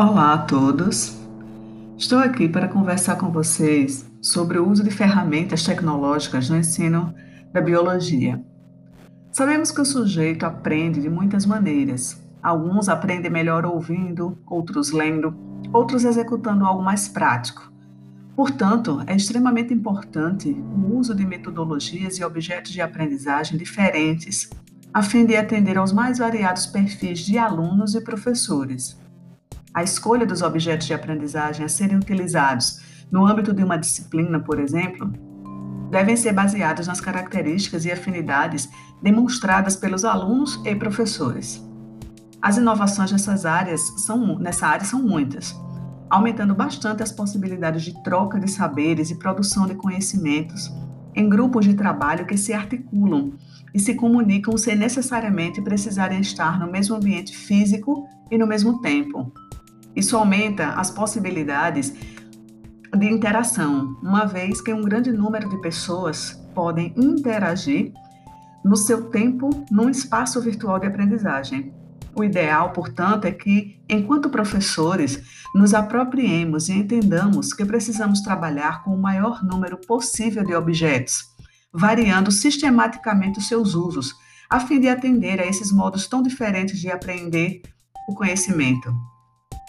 Olá a todos! Estou aqui para conversar com vocês sobre o uso de ferramentas tecnológicas no ensino da biologia. Sabemos que o sujeito aprende de muitas maneiras. Alguns aprendem melhor ouvindo, outros lendo, outros executando algo mais prático. Portanto, é extremamente importante o uso de metodologias e objetos de aprendizagem diferentes, a fim de atender aos mais variados perfis de alunos e professores. A escolha dos objetos de aprendizagem a serem utilizados no âmbito de uma disciplina, por exemplo, devem ser baseados nas características e afinidades demonstradas pelos alunos e professores. As inovações nessas áreas são, nessa área são muitas, aumentando bastante as possibilidades de troca de saberes e produção de conhecimentos em grupos de trabalho que se articulam e se comunicam sem necessariamente precisarem estar no mesmo ambiente físico e no mesmo tempo. Isso aumenta as possibilidades de interação, uma vez que um grande número de pessoas podem interagir no seu tempo num espaço virtual de aprendizagem. O ideal, portanto, é que, enquanto professores, nos apropriemos e entendamos que precisamos trabalhar com o maior número possível de objetos, variando sistematicamente os seus usos, a fim de atender a esses modos tão diferentes de aprender o conhecimento.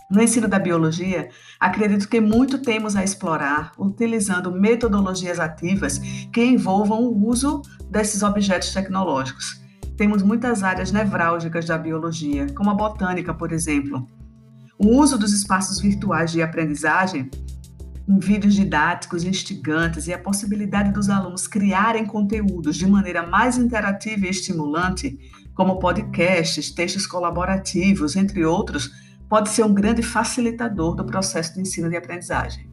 No ensino da biologia, acredito que muito temos a explorar, utilizando metodologias ativas que envolvam o uso desses objetos tecnológicos. Temos muitas áreas nevrálgicas da biologia, como a botânica, por exemplo. O uso dos espaços virtuais de aprendizagem, com vídeos didáticos instigantes e a possibilidade dos alunos criarem conteúdos de maneira mais interativa e estimulante, como podcasts, textos colaborativos, entre outros, pode ser um grande facilitador do processo de ensino e aprendizagem.